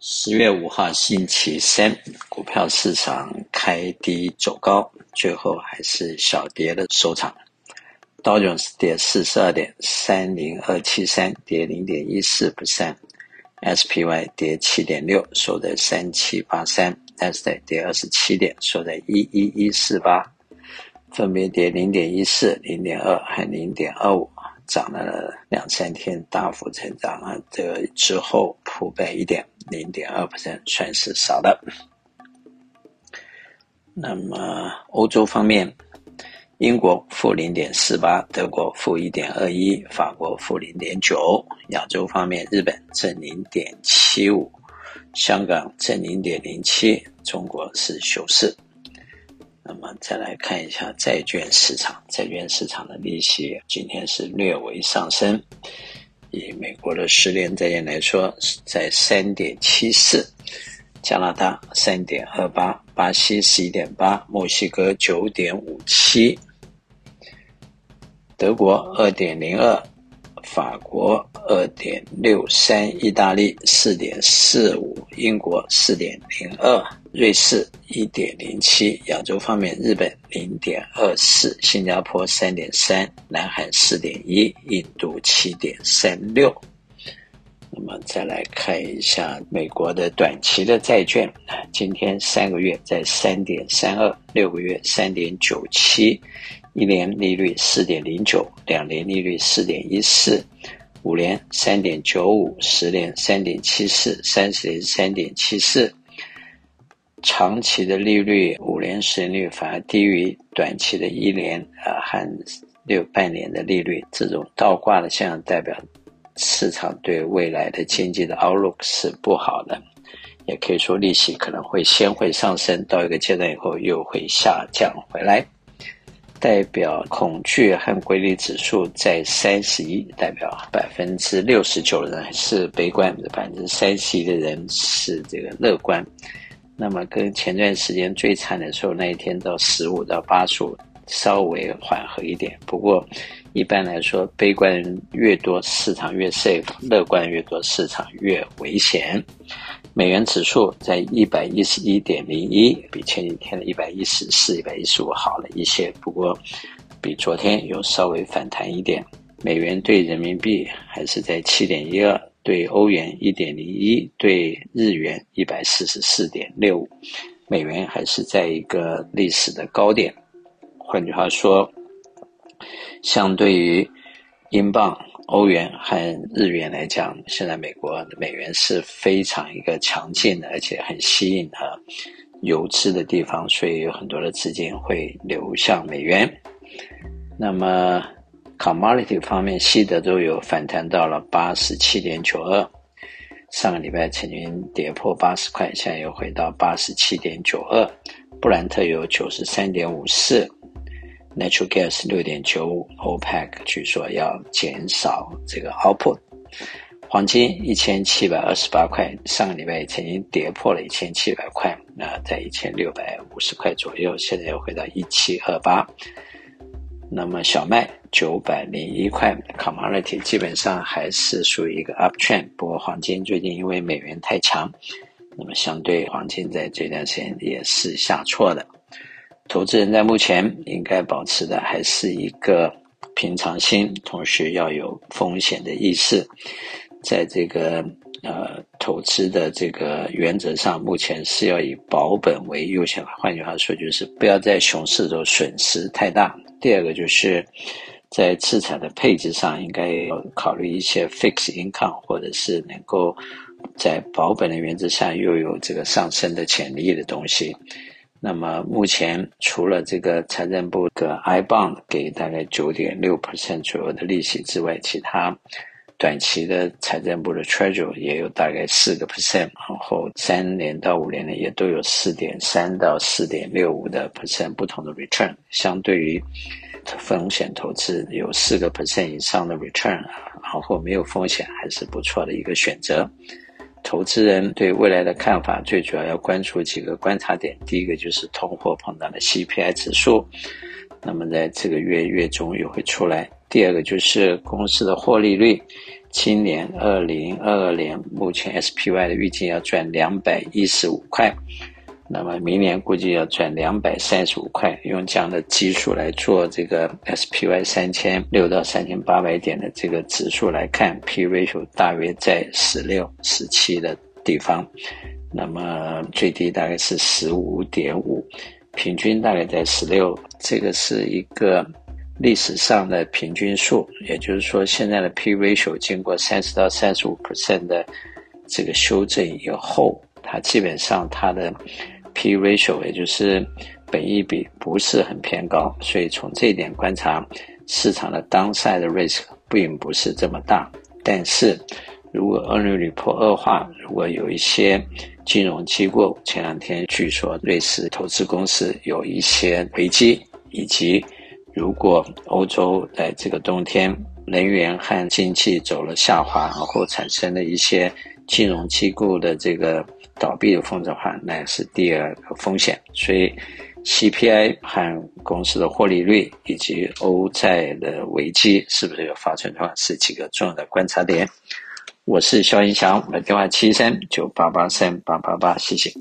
十月五号星期三，股票市场开低走高，最后还是小跌的收场。道琼斯跌四十二点三零二七三，跌零点一四 percent；SPY 跌七点六，收在三七八三；NASDAQ 跌二十七点，收在一一一四八，分别跌零点一四、零点二和零点二五。涨了两三天，大幅成长啊！这个之后普遍一点，零点二%，算是少的。那么欧洲方面，英国负零点四八，德国负一点二一，法国负零点九。亚洲方面，日本正零点七五，香港正零点零七，中国是休市。那么再来看一下债券市场，债券市场的利息今天是略微上升。以美国的十年债券来说，是在三点七四，加拿大三点二八，巴西十一点八，墨西哥九点五七，德国二点零二，法国二点六三，意大利四点四五，英国四点零二。瑞士一点零七，亚洲方面，日本零点二四，新加坡三点三，南韩四点一，印度七点三六。那么再来看一下美国的短期的债券，今天三个月在三点三二，六个月三点九七，一年利率四点零九，两年利率四点一四，五年三点九五，十年三点七四，三十年三点七四。长期的利率，五年、十年率反而低于短期的一年啊和六半年的利率。这种倒挂的现象代表市场对未来的经济的 outlook 是不好的，也可以说利息可能会先会上升到一个阶段以后又会下降回来。代表恐惧和规律指数在三十一，代表百分之六十九的人是悲观，百分之三十一的人是这个乐观。那么跟前段时间最惨的时候，那一天到十五到八十五，稍微缓和一点。不过一般来说，悲观人越多，市场越 safe；乐观越多，市场越危险。美元指数在一百一十一点零一，比前几天的一百一十四、一百一十五好了一些。不过比昨天有稍微反弹一点。美元兑人民币还是在七点一二。对欧元一点零一，对日元一百四十四点六五，美元还是在一个历史的高点。换句话说，相对于英镑、欧元和日元来讲，现在美国美元是非常一个强劲的，而且很吸引的游资的地方，所以有很多的资金会流向美元。那么，Commodity 方面，西德州有反弹到了八十七点九二，上个礼拜曾经跌破八十块，现在又回到八十七点九二。布兰特有九十三点五四，Natural Gas 六点九五，OPEC 据说要减少这个 output。黄金一千七百二十八块，上个礼拜曾经跌破了一千七百块，那在一千六百五十块左右，现在又回到一七二八。那么小麦九百零一块，commodity 基本上还是属于一个 uptrend。不过黄金最近因为美元太强，那么相对黄金在这段时间也是下挫的。投资人在目前应该保持的还是一个平常心，同时要有风险的意识。在这个呃投资的这个原则上，目前是要以保本为优先。换句话说，就是不要在熊市中损失太大。第二个就是在资产的配置上，应该要考虑一些 fixed income，或者是能够在保本的原则下又有这个上升的潜力的东西。那么目前除了这个财政部的 I bond 给大概九点六 percent 左右的利息之外，其他短期的财政部的 Treasury 也有大概四个 percent，然后三年到五年的也都有四点三到四点六五的 percent 不同的 return，相对于风险投资有四个 percent 以上的 return，然后没有风险还是不错的一个选择。投资人对未来的看法最主要要关注几个观察点，第一个就是通货膨胀的 CPI 指数，那么在这个月月中也会出来。第二个就是公司的获利率，今年二零二二年目前 SPY 的预计要赚两百一十五块。那么明年估计要赚两百三十五块，用这样的基数来做这个 SPY 三千六到三千八百点的这个指数来看，P ratio 大约在十六、十七的地方，那么最低大概是十五点五，平均大概在十六，这个是一个历史上的平均数，也就是说现在的 P ratio 经过三十到三十五 percent 的这个修正以后，它基本上它的 P ratio 也就是本益比不是很偏高，所以从这一点观察，市场的 downside risk 并不是这么大。但是如果 earnings report 恶化，如果有一些金融机构前两天据说瑞士投资公司有一些危机，以及如果欧洲在这个冬天能源和经济走了下滑，然后产生了一些金融机构的这个。倒闭的风险的话，那也是第二个风险。所以，CPI 和公司的获利率以及欧债的危机是不是有发生的话，是几个重要的观察点。我是肖云祥，我的电话七三九八八三八八八，谢谢。